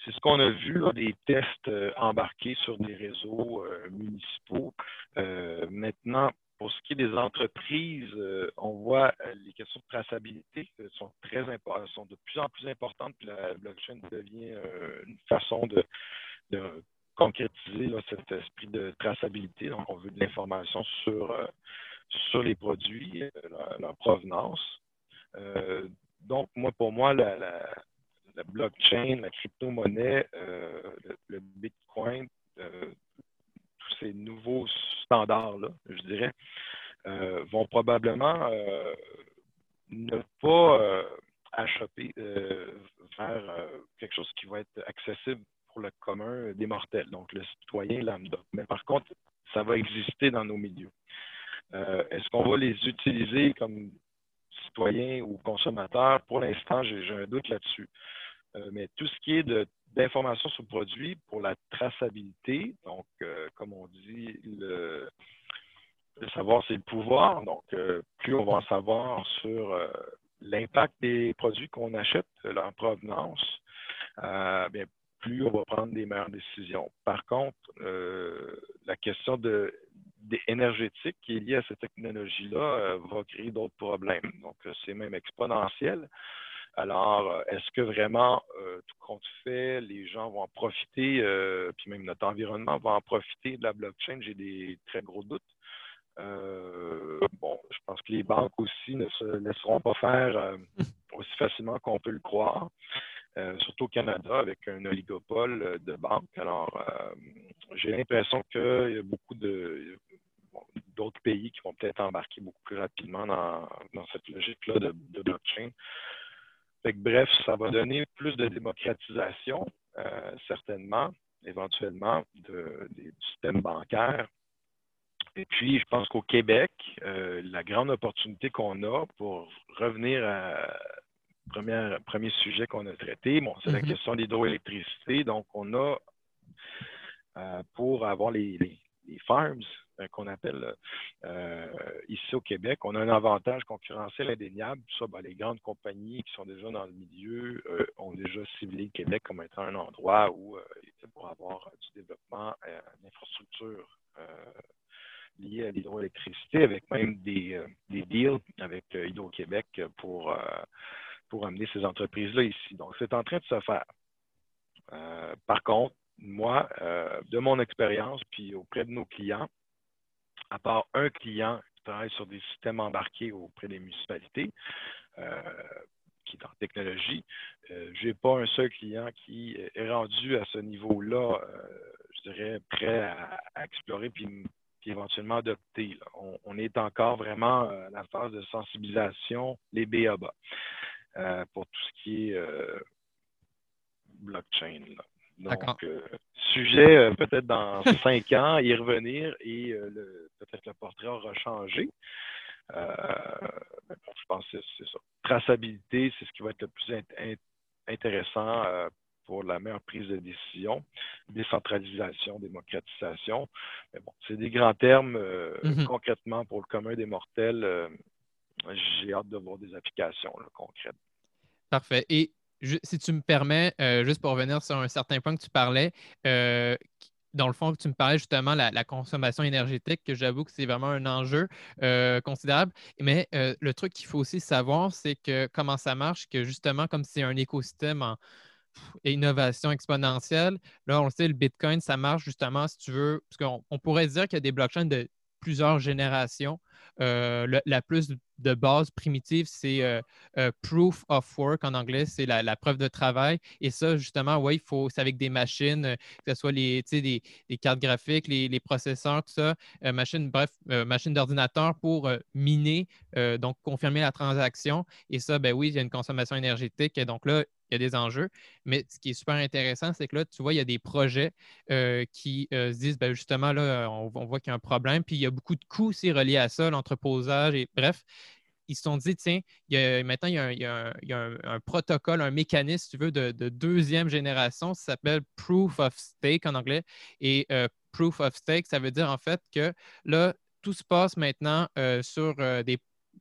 c'est ce qu'on a vu, des tests embarqués sur des réseaux municipaux. maintenant, pour ce qui est des entreprises, on voit les questions de traçabilité sont très sont de plus en plus importantes. Puis la blockchain devient une façon de, concrétiser cet esprit de traçabilité. Donc, on veut de l'information sur sur les produits, euh, leur, provenance. Euh, donc, moi, pour moi, la, blockchain, la crypto-monnaie, euh, le, Bitcoin, tous ces nouveaux standards-là, je dirais, vont probablement ne pas achoper vers quelque chose qui va être accessible pour le commun des mortels, donc le citoyen lambda. Mais par contre, ça va exister dans nos milieux. Euh, est-ce qu'on va les utiliser comme citoyens ou consommateurs? Pour l'instant, j'ai un doute là-dessus. Euh, mais tout ce qui est d'informations sur le produit pour la traçabilité, donc, euh, comme on dit, le, savoir, c'est le pouvoir. Donc, plus on va en savoir sur l'impact des produits qu'on achète, leur provenance, bien, plus on va prendre des meilleures décisions. Par contre, la question de, énergétique qui est liée à cette technologie-là va créer d'autres problèmes. Donc, c'est même exponentiel. Alors, est-ce que vraiment, tout compte fait, les gens vont en profiter, puis même notre environnement va en profiter de la blockchain? J'ai des très gros doutes. bon, je pense que les banques aussi ne se laisseront pas faire aussi facilement qu'on peut le croire. Euh, surtout au Canada, avec un oligopole euh, de banques. Alors, euh, j'ai l'impression qu'il y a beaucoup de d'autres pays qui vont peut-être embarquer beaucoup plus rapidement dans, cette logique-là de, blockchain. bref, ça va donner plus de démocratisation, certainement, éventuellement, du système bancaire. Et puis, je pense qu'au Québec, la grande opportunité qu'on a pour revenir à, premier, premier sujet qu'on a traité, bon, c'est la mhm. question de l'hydroélectricité. Donc, on a, euh, pour avoir les, farms euh, qu'on appelle euh, ici au Québec, on a un avantage concurrentiel indéniable. Ça, ben, les grandes compagnies qui sont déjà dans le milieu ont déjà ciblé le Québec comme étant un endroit où, pour avoir du développement d'infrastructures liées à l'hydroélectricité, avec même des, deals avec Hydro-Québec pour pour amener ces entreprises-là ici. Donc, c'est en train de se faire. Euh, par contre, moi, euh, de mon expérience, puis auprès de nos clients, à part un client qui travaille sur des systèmes embarqués auprès des municipalités, euh, qui est en technologie, je n'ai pas un seul client qui est rendu à ce niveau-là, je dirais, prêt à, explorer puis, éventuellement adopter. On, est encore vraiment à la phase de sensibilisation, les BABA. Euh, pour tout ce qui est euh, blockchain. Donc, euh, sujet peut-être dans cinq ans, y revenir et peut-être le portrait aura changé. je pense que c'est ça. Traçabilité, c'est ce qui va être le plus intéressant pour la meilleure prise de décision, décentralisation, démocratisation. Mais bon, c'est des grands termes. Mm-hmm. Concrètement, pour le commun des mortels, j'ai hâte de voir des applications concrètes. Parfait. Et si tu me permets, euh, juste pour revenir sur un certain point que tu parlais, euh, dans le fond, tu me parlais justement de la, consommation énergétique, que j'avoue que c'est vraiment un enjeu euh, considérable. Mais le truc qu'il faut aussi savoir, c'est que comment ça marche, que justement, comme c'est un écosystème en innovation exponentielle, là, on le sait, le Bitcoin, ça marche justement, si tu veux, parce qu'on pourrait dire qu'il y a des blockchains de plusieurs générations. Euh, la plus de base primitive, c'est euh, euh, proof of work en anglais, c'est la, preuve de travail. Et ça, justement, oui, il faut, c'est avec des machines, que ce soit les, des, cartes graphiques, les, processeurs, tout ça, machine, bref, machine d'ordinateur pour miner, donc confirmer la transaction. Et ça, ben oui, il y a une consommation énergétique. Donc là, il y a des enjeux. Mais ce qui est super intéressant, c'est que là, tu vois, il y a des projets euh, qui euh, se disent, ben, justement, là, on, voit qu'il y a un problème, puis il y a beaucoup de coûts aussi reliés à ça, l'entreposage, et bref. Ils se sont dit, tiens, maintenant, il y a, un, protocole, un mécanisme, si tu veux, de, deuxième génération. Ça s'appelle Proof of Stake en anglais. Et euh, Proof of Stake, ça veut dire en fait que là, tout se passe maintenant sur des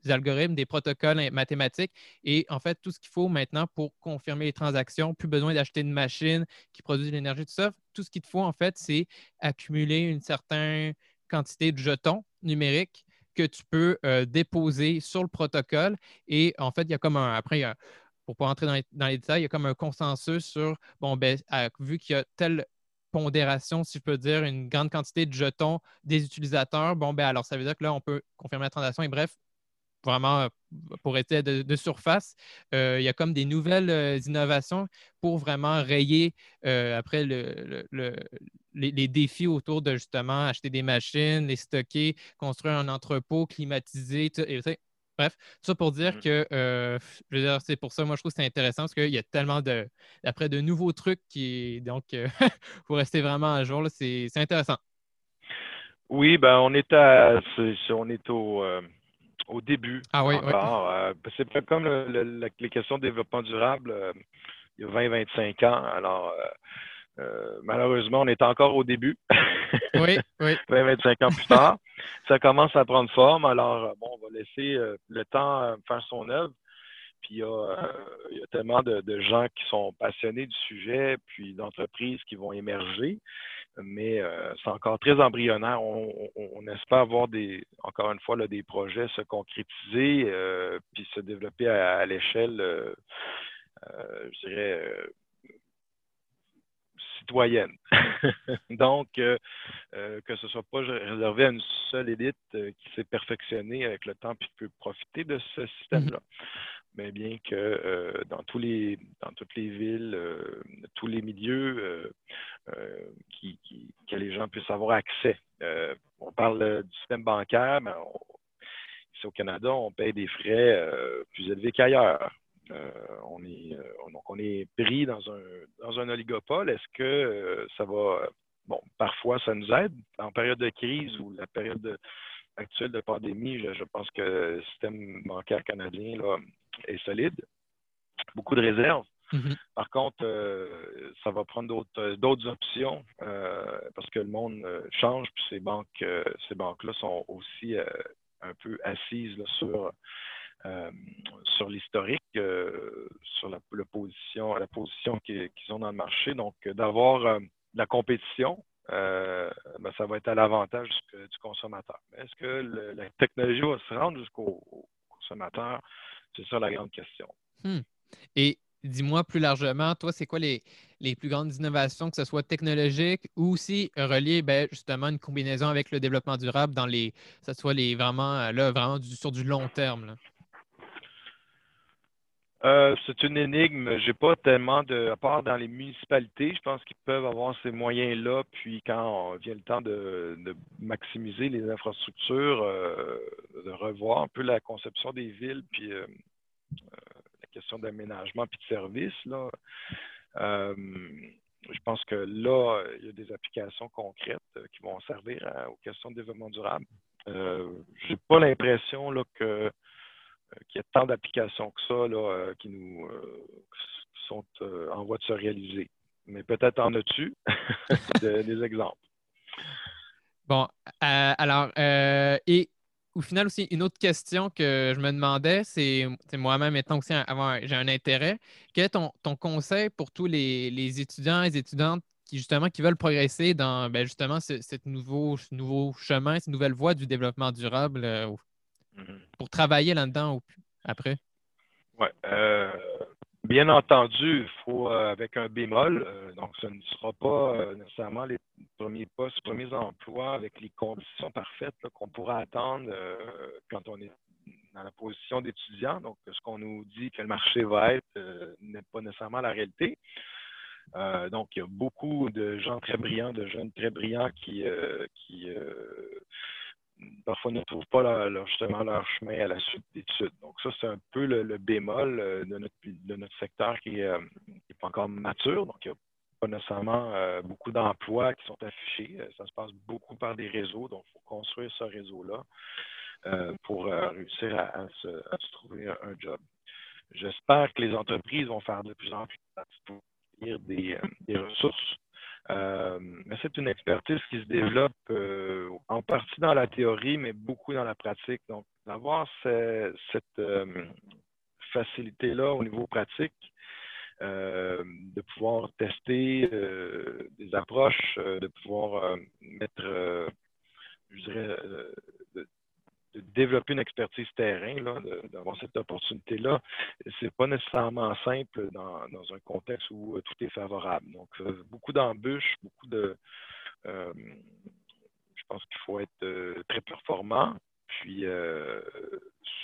algorithmes, des protocoles mathématiques. Et en fait, tout ce qu'il faut maintenant pour confirmer les transactions, plus besoin d'acheter une machine qui produit de l'énergie, tout ça. Tout ce qu'il te faut, en fait, c'est accumuler une certaine quantité de jetons numériques que tu peux euh, déposer sur le protocole. Et en fait, il y a comme un. Après, pour pas entrer dans les, détails, il y a comme un consensus sur, bon, ben, vu qu'il y a telle pondération, si je peux dire, une grande quantité de jetons des utilisateurs, bon, ben alors ça veut dire que là, on peut confirmer la transaction et bref, vraiment pour être de, surface, euh, il y a comme des nouvelles euh, innovations pour vraiment rayer euh, après le, les, défis autour de justement acheter des machines, les stocker, construire un entrepôt, climatiser. bref, tout ça pour dire mmh. que c'est pour ça, moi je trouve que c'est intéressant parce qu'il y a tellement de après de nouveaux trucs qui donc pour rester vraiment à jour, c'est intéressant. Oui, ben on est à on est au au début. Ah oui, euh, c'est comme les questions de développement durable euh, il y a 20-25 ans. Alors, euh, malheureusement, on est encore au début. oui, oui. 20-25 ans plus tard. Ça commence à prendre forme. Alors, bon, on va laisser le temps faire son œuvre. Puis il y, a, tellement de, gens qui sont passionnés du sujet, puis d'entreprises qui vont émerger, mais c'est encore très embryonnaire. On, espère voir des, encore une fois, là, des projets se concrétiser, puis se développer à, l'échelle, je dirais, citoyenne. Donc, euh, euh, que ce ne soit pas réservé à une seule élite euh, qui s'est perfectionnée avec le temps et qui peut profiter de ce système-là. Mais bien que dans, tous les, dans toutes les villes, tous les milieux, qui, que les gens puissent avoir accès. on parle du système bancaire, mais ici au Canada, on paye des frais plus élevés qu'ailleurs. Euh, on est euh, on est pris dans un dans un oligopole. Est-ce que euh, ça va bon parfois ça nous aide en période de crise ou la période actuelle de pandémie. Je, pense que le système bancaire canadien là, est solide. Beaucoup de réserves. Mm-hmm. Par contre, ça va prendre d'autres options parce que le monde change, puis ces banques, ces banques-là sont aussi un peu assises sur euh, sur l'historique, euh, sur la, position, la position qu'ils ont dans le marché. Donc, d'avoir euh, de la compétition, ben, ça va être à l'avantage du, consommateur. Est-ce que la technologie va se rendre jusqu'au consommateur? C'est ça la grande question. Hmm. Et dis-moi plus largement, toi, c'est quoi les, les, plus grandes innovations, que ce soit technologique ou aussi relié ben, justement une combinaison avec le développement durable dans les, que ce soit les vraiment, là, vraiment sur du long terme? Euh, c'est une énigme. J'ai pas tellement de. À part dans les municipalités, je pense qu'ils peuvent avoir ces moyens-là. Puis quand vient le temps de, maximiser les infrastructures, euh, de revoir un peu la conception des villes, puis euh, la question d'aménagement puis de services, là. je pense que là, il y a des applications concrètes qui vont servir aux questions de développement durable. J'ai pas l'impression que qu'il y a tant d'applications que ça euh, qui nous euh, sont en voie de se réaliser. Mais peut-être en as-tu des exemples. Bon, alors, et au final aussi, une autre question que je me demandais, c'est moi-même étant aussi j'ai un intérêt, quel est ton, conseil pour tous les, étudiants et étudiantes qui justement qui veulent progresser dans ben, justement ce, nouveau, nouveau chemin, cette nouvelle voie du développement durable. Pour travailler là-dedans après? Oui. Euh, bien entendu, il faut euh, avec un bémol. Euh, donc, ce ne sera pas nécessairement les premiers postes, les premiers emplois avec les conditions parfaites qu'on pourra attendre quand on est dans la position d'étudiant. Donc, ce qu'on nous dit que le marché va être n'est pas nécessairement la réalité. donc, il y a beaucoup de gens très brillants, de jeunes très brillants qui, qui parfois ne trouvent pas leur, justement leur chemin à la suite d'études. Donc ça, c'est un peu le, bémol euh, de notre, secteur qui n'est euh, pas encore mature. Donc il n'y a pas nécessairement euh, beaucoup d'emplois qui sont affichés. Ça se passe beaucoup par des réseaux. Donc il faut construire ce réseau-là pour réussir à, se, trouver un, job. J'espère que les entreprises vont faire de plus en plus pour des, ressources mais c'est une expertise qui se développe euh, en partie dans la théorie, mais beaucoup dans la pratique. Donc, d'avoir cette euh, facilité-là au niveau pratique, de pouvoir tester des approches, de pouvoir mettre, je dirais, de développer une expertise terrain, d'avoir cette opportunité-là, c'est pas nécessairement simple dans, un contexte où euh, tout est favorable. Donc, euh, beaucoup d'embûches, beaucoup de. Euh, je pense qu'il faut être très performant, puis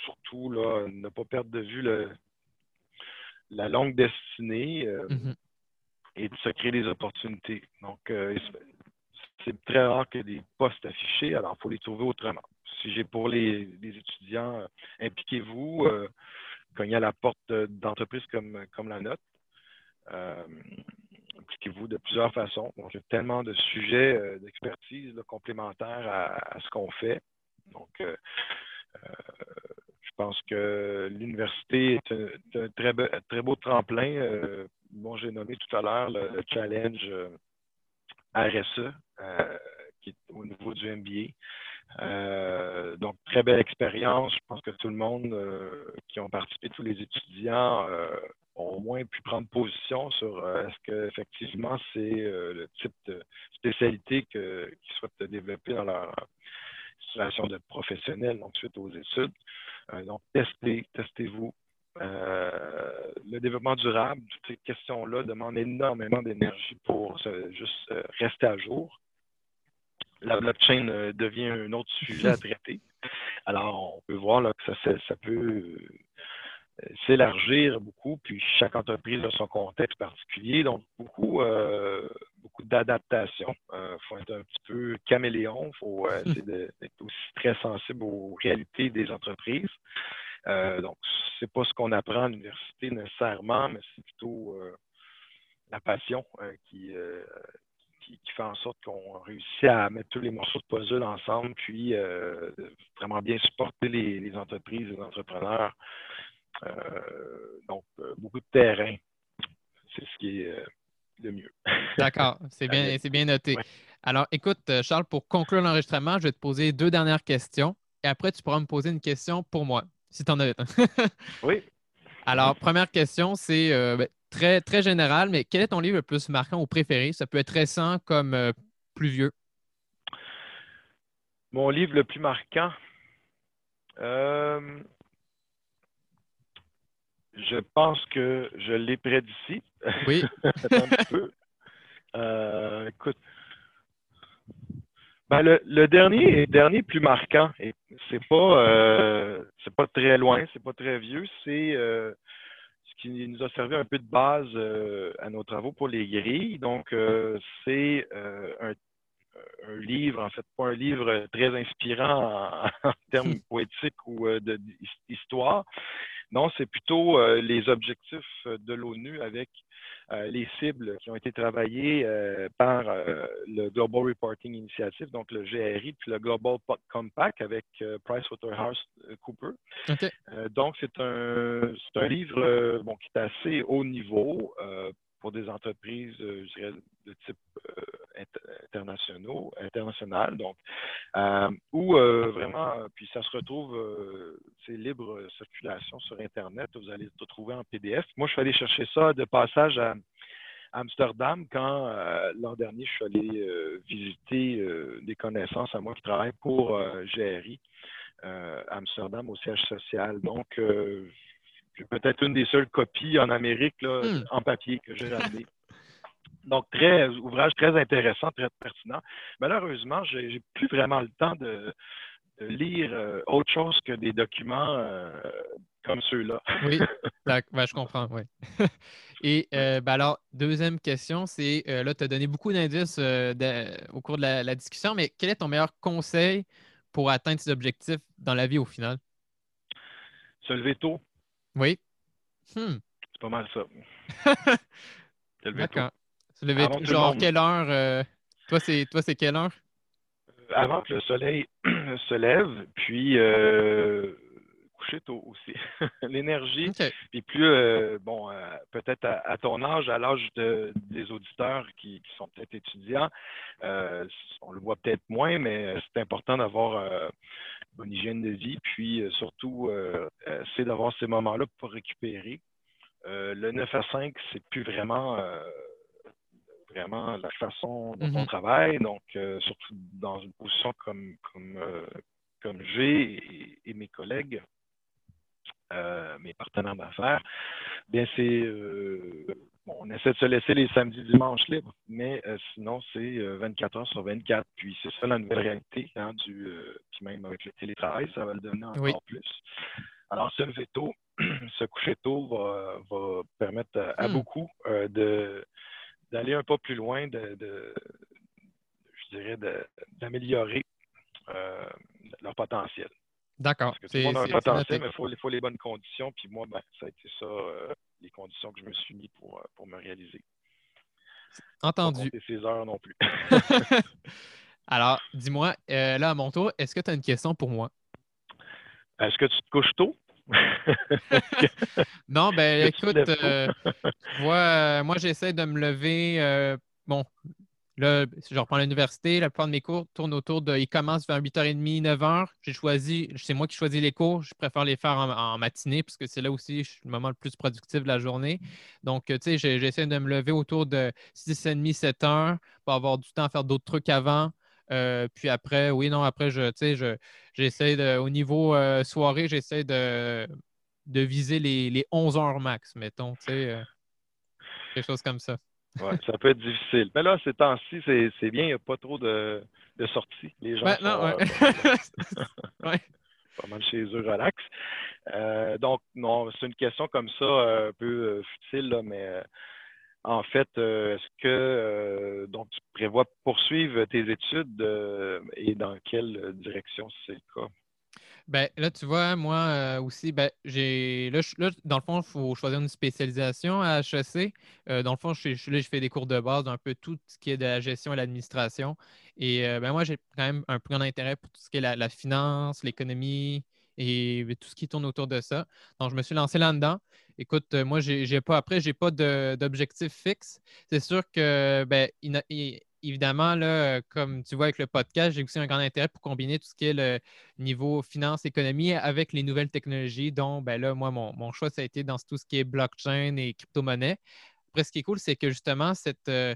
surtout là, ne pas perdre de vue le, la longue destinée mm-hmm. et de se créer des opportunités. Donc, c'est très rare que des postes affichés, alors il faut les trouver autrement si j'ai pour les, étudiants, euh, impliquez-vous, euh, cognez à la porte d'entreprises comme, comme la nôtre. Euh, impliquez-vous de plusieurs façons. Donc, il y a tellement de sujets d'expertise complémentaires à, ce qu'on fait. Donc, je pense que l'université est un, très, beau, tremplin. bon, j'ai nommé tout à l'heure le, challenge RSE, qui est au niveau du MBA. Donc, très belle expérience. Je pense que tout le monde qui ont participé, tous les étudiants, ont au moins pu prendre position sur est-ce qu'effectivement c'est le type de spécialité qu'ils souhaitent développer dans leur situation de professionnel, donc suite aux études. donc, testez, testez-vous, euh, le développement durable, toutes ces questions-là demandent énormément d'énergie pour juste euh, rester à jour. La blockchain euh, devient un autre sujet à traiter. Alors, on peut voir là, que ça, ça peut s'élargir beaucoup, puis chaque entreprise a son contexte particulier, donc beaucoup, beaucoup d'adaptation. Il faut être un petit peu caméléon, il faut essayer d'être aussi très sensible aux réalités des entreprises. Euh, donc, c'est pas ce qu'on apprend à l'université nécessairement, mais c'est plutôt euh, la passion euh, qui, qui, fait en sorte qu'on réussit à mettre tous les morceaux de puzzle ensemble, puis vraiment bien supporter les, entreprises, les entrepreneurs. donc, beaucoup de terrain. C'est ce qui est le mieux. D'accord, c'est bien, c'est bien noté. Alors, écoute, Charles, pour conclure l'enregistrement, je vais te poser deux dernières questions et après, tu pourras me poser une question pour moi si tu en as oui. Alors, première question, c'est euh, ben, très, très général, mais quel est ton livre le plus marquant ou préféré? Ça peut être récent comme euh, plus vieux. Mon livre le plus marquant. Euh, je pense que je l'ai près d'ici. Oui. un peu. écoute, ben, le, dernier, dernier plus marquant, c'est pas euh, c'est pas très loin, c'est pas très vieux, c'est euh, ce qui nous a servi un peu de base euh, à nos travaux pour les grilles. Donc, c'est un, livre, en fait, pas un livre très inspirant en, termes poétiques ou d'histoire. Non, c'est plutôt les objectifs de l'ONU avec euh, les cibles qui ont été travaillées euh, par euh, le Global Reporting Initiative, donc le GRI, puis le Global Compact avec PricewaterhouseCoopers. Okay. donc, c'est un, un, livre bon, qui est assez haut niveau pour des entreprises, dirais, de type internationaux, international, donc, euh, où euh, vraiment, puis ça se retrouve, euh, c'est libre circulation sur Internet, vous allez le trouver en PDF. Moi, je suis allé chercher ça de passage à Amsterdam quand l'an dernier, je suis allé visiter des connaissances à moi qui travaillent pour GRI. Amsterdam au siège social. Donc, peut-être une des seules copies en Amérique là, hmm. en papier que j'ai ramené. Donc, très ouvrage très intéressant, très pertinent. Malheureusement, je n'ai plus vraiment le temps de, lire euh, autre chose que des documents euh, comme ceux-là. oui, ben, je comprends, oui. Et euh, ben alors, deuxième question, c'est là, tu as donné beaucoup d'indices au cours de la, discussion, mais quel est ton meilleur conseil pour atteindre tes objectifs dans la vie au final? Se lever tôt. Oui. Hmm. C'est pas mal ça. Se lever tôt. Se genre, quelle heure? Euh, toi, c'est toi, c'est quelle heure? Euh, avant que le soleil se lève, puis euh, coucher tôt aussi. L'énergie. Puis plus, bon, peut-être à, ton âge, à l'âge des auditeurs qui, sont peut-être étudiants, on le voit peut-être moins, mais c'est important d'avoir bonne hygiène de vie. Puis surtout, c'est d'avoir ces moments-là pour récupérer. le 9 à 5, c'est plus vraiment vraiment la façon dont on mm-hmm. travaille, donc euh, surtout dans une position comme, comme, euh, comme j'ai et, mes collègues, euh, mes partenaires d'affaires, bien c'est on essaie de se laisser les samedis, dimanches libres, mais sinon c'est 24 heures sur 24. Puis c'est ça la nouvelle réalité, hein, du, puis même avec le télétravail, ça va le devenir encore plus. Alors, se lever tôt, se coucher tôt va, va permettre à, hmm. beaucoup de, d'aller un peu plus loin, de, je dirais, d'améliorer euh, leur potentiel. D'accord. Parce que tout le monde a un potentiel, mais il faut, les bonnes conditions. Puis moi, ben, ça a été ça, euh, les conditions que je me suis mis pour, euh, pour me réaliser. Entendu. Pas ces heures non plus. Alors, dis-moi, là, à mon tour, est-ce que tu as une question pour moi? Est-ce que tu te couches tôt? non, ben écoute, euh, euh, moi j'essaie de me lever. Euh, bon, là, je reprends l'université, la plupart de mes cours tournent autour de. Ils commencent vers 8h30, 9h. J'ai choisi, c'est moi qui choisis les cours. Je préfère les faire en, matinée parce que c'est là aussi je suis le moment le plus productif de la journée. Donc, tu sais, j'essaie de me lever autour de 6h30, 7h pour avoir du temps à faire d'autres trucs avant. Euh, puis après, oui, non, après, je, je, j'essaie de, au niveau euh, soirée, j'essaie de, de viser les, les 11 heures max, mettons, tu sais, euh, quelque chose comme ça. Oui, ça peut être difficile. Mais là, ces temps-ci, c'est, bien, il n'y a pas trop de, de sorties. Les gens ouais, sont non, pas mal chez eux, relax. donc, non, c'est une question comme ça, un peu futile, là, mais en fait, euh, est-ce que euh, donc tu prévois poursuivre tes études euh, et dans quelle direction c'est le cas? Ben, là, tu vois, moi aussi, ben, j'ai. Là, dans le fond, il faut choisir une spécialisation à HEC. dans le fond, je, je, là, je fais des cours de base d'un peu tout ce qui est de la gestion et l'administration. Et ben, moi, j'ai quand même un plus grand intérêt pour tout ce qui est la finance, l'économie, et tout ce qui tourne autour de ça. Donc, je me suis lancé là-dedans. Écoute, euh, moi, j'ai pas, après, je n'ai pas d'objectif fixe. C'est sûr que, ben, évidemment, là, comme tu vois avec le podcast, j'ai aussi un grand intérêt pour combiner tout ce qui est le niveau finance, économie avec les nouvelles technologies, dont, ben là, moi, mon, choix, ça a été dans tout ce qui est blockchain et crypto-monnaie. Après, ce qui est cool, c'est que justement, cette, euh,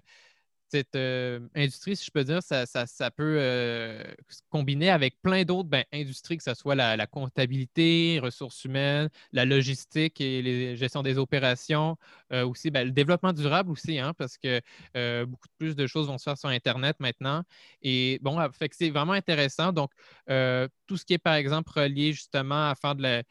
cette euh, industrie, si je peux dire, ça, peut euh, se combiner avec plein d'autres ben, industries, que ce soit la, comptabilité, ressources humaines, la logistique et la gestion des opérations, euh, aussi ben, le développement durable aussi, hein, parce que beaucoup plus de choses vont se faire sur Internet maintenant. Et bon, fait que c'est vraiment intéressant. Donc, tout ce qui est, par exemple, relié justement à faire de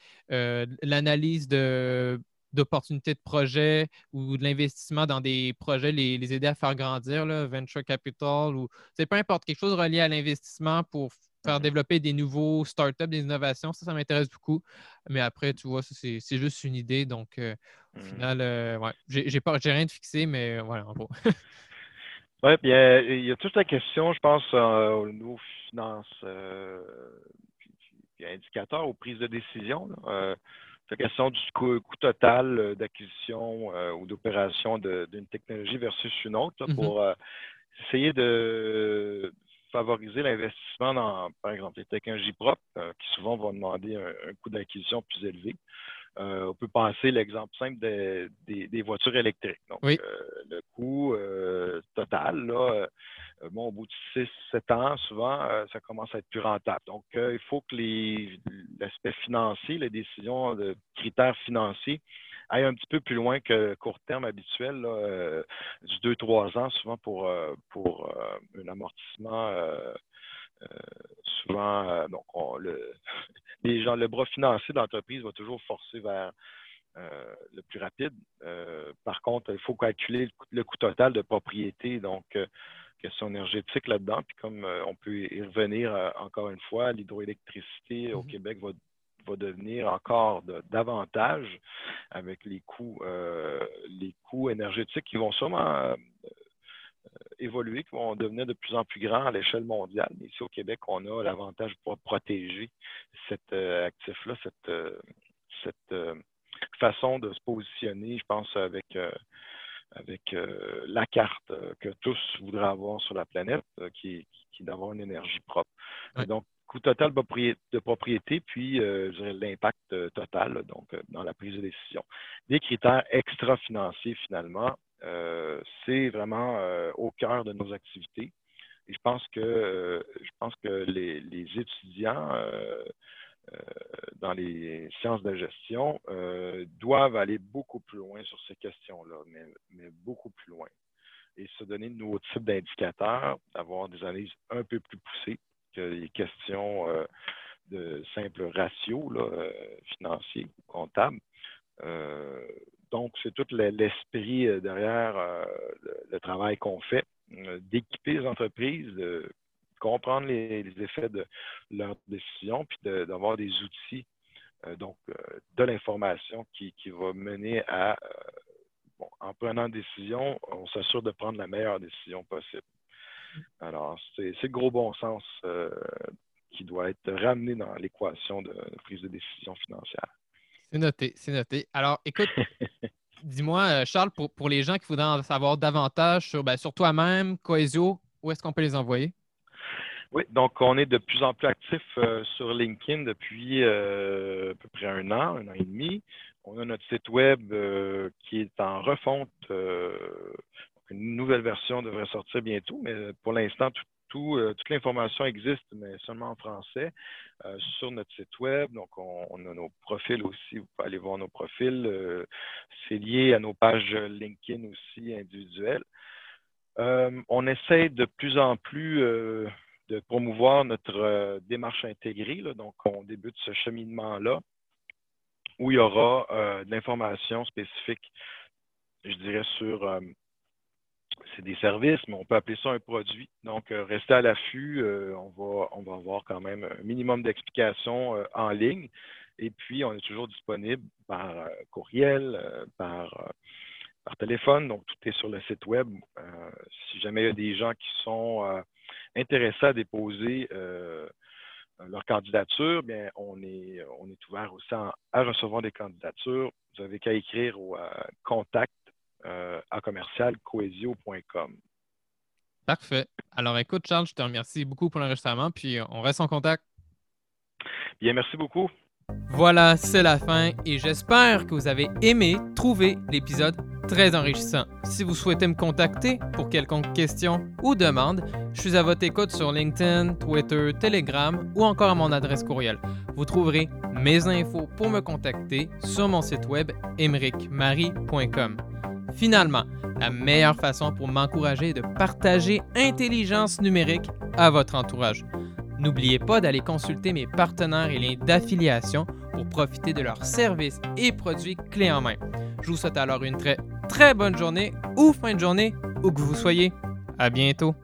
l'analyse de d'opportunités de projet ou de l'investissement dans des projets, les, aider à faire grandir, là, venture capital ou c'est peu importe, quelque chose relié à l'investissement pour faire mm-hmm. développer des nouveaux startups, des innovations, ça, ça m'intéresse beaucoup. Mais après, tu vois, c'est juste une idée. Donc, euh, au mm. final, euh, ouais, j'ai rien de fixé, mais euh, voilà, en gros. oui, bien, il y a toute la question, je pense, au niveau finance, puis, indicateur aux prises de décision. Là la question du coût, total euh, d'acquisition euh, ou d'opération d'une technologie versus une autre pour euh, essayer de favoriser l'investissement dans, par exemple, les technologies propres qui souvent vont demander un, coût d'acquisition plus élevé. On peut penser l'exemple simple des, voitures électriques. Donc, le coût total, là, euh, bon, au bout de 6-7 ans, souvent, euh, ça commence à être plus rentable. Donc, euh, il faut que l'aspect financier, les décisions de critères financiers aillent un petit peu plus loin que court terme habituel, du 2-3 ans, souvent pour, pour un amortissement. Souvent, donc, le, les gens, le bras financier de l'entreprise va toujours forcer vers le plus rapide. par contre, il faut calculer le coût, le coût, total de propriété. Donc, question énergétique là-dedans. Puis comme euh, on peut y revenir euh, encore une fois, l'hydroélectricité au mm-hmm. Québec va, devenir encore davantage avec les coûts, euh, les coûts énergétiques qui vont sûrement évoluer, qui vont devenir de plus en plus grands à l'échelle mondiale. Ici au Québec, on a l'avantage pour protéger cet actif-là, cette, cette façon de se positionner, je pense, avec avec euh, la carte euh, que tous voudraient avoir sur la planète, euh, qui, est d'avoir une énergie propre. Donc, coût total de propriété, puis l'impact total donc dans la prise de décision. Des critères extra-financiers, finalement, c'est vraiment au cœur de nos activités. Et je pense que que les, étudiants euh, dans les sciences de gestion euh, doivent aller beaucoup plus loin sur ces questions-là, mais, beaucoup plus loin. Et se donner de nouveaux types d'indicateurs, avoir des analyses un peu plus poussées que les questions euh, de simples ratios financiers ou comptables. Donc, c'est tout l'esprit derrière le, travail qu'on fait, d'équiper les entreprises, de comprendre les, effets de leurs décisions, puis d'avoir des outils, euh, donc euh, de l'information qui, va mener à, euh, en prenant une décision, on s'assure de prendre la meilleure décision possible. Alors, c'est le gros bon sens qui doit être ramené dans l'équation de prise de décision financière. C'est noté, c'est noté. Alors, écoute, Dis-moi, Charles, pour, les gens qui voudraient en savoir davantage sur, ben, sur toi-même, Coesio, où est-ce qu'on peut les envoyer? Oui, donc on est de plus en plus actif sur LinkedIn depuis à peu près un an, un an et demi. On a notre site web qui est en refonte. une nouvelle version devrait sortir bientôt, mais pour l'instant, tout, euh, toute l'information existe, mais seulement en français, euh, sur notre site web. Donc, on, a nos profils aussi. Vous pouvez aller voir nos profils. Euh, c'est lié à nos pages LinkedIn aussi individuelles. on essaie de plus en plus de promouvoir notre démarche intégrée. Donc, on débute ce cheminement-là où il y aura de l'information spécifique, je dirais, sur c'est des services, mais on peut appeler ça un produit. Donc, euh, restez à l'affût. Euh, on, va, avoir quand même un minimum d'explications euh, en ligne. Et puis, on est toujours disponible par courriel, par, téléphone. Donc, tout est sur le site web. si jamais il y a des gens qui sont intéressés à déposer leur candidature, bien, on est, on ouvert aussi à recevoir des candidatures. Vous avez qu'à écrire au contact euh, à commercial coesio.com. Parfait. Alors écoute, Charles, je te remercie beaucoup pour l'enregistrement, puis on reste en contact. Bien, merci beaucoup. Voilà, c'est la fin et j'espère que vous avez aimé trouver l'épisode très enrichissant. Si vous souhaitez me contacter pour quelconque question ou demande, je suis à votre écoute sur LinkedIn, Twitter, Telegram ou encore à mon adresse courriel. Vous trouverez mes infos pour me contacter sur mon site web emericmarie.com. Finalement, la meilleure façon pour m'encourager est de partager intelligence numérique à votre entourage. N'oubliez pas d'aller consulter mes partenaires et liens d'affiliation pour profiter de leurs services et produits clés en main. Je vous souhaite alors une très très bonne journée ou fin de journée où que vous soyez. À bientôt.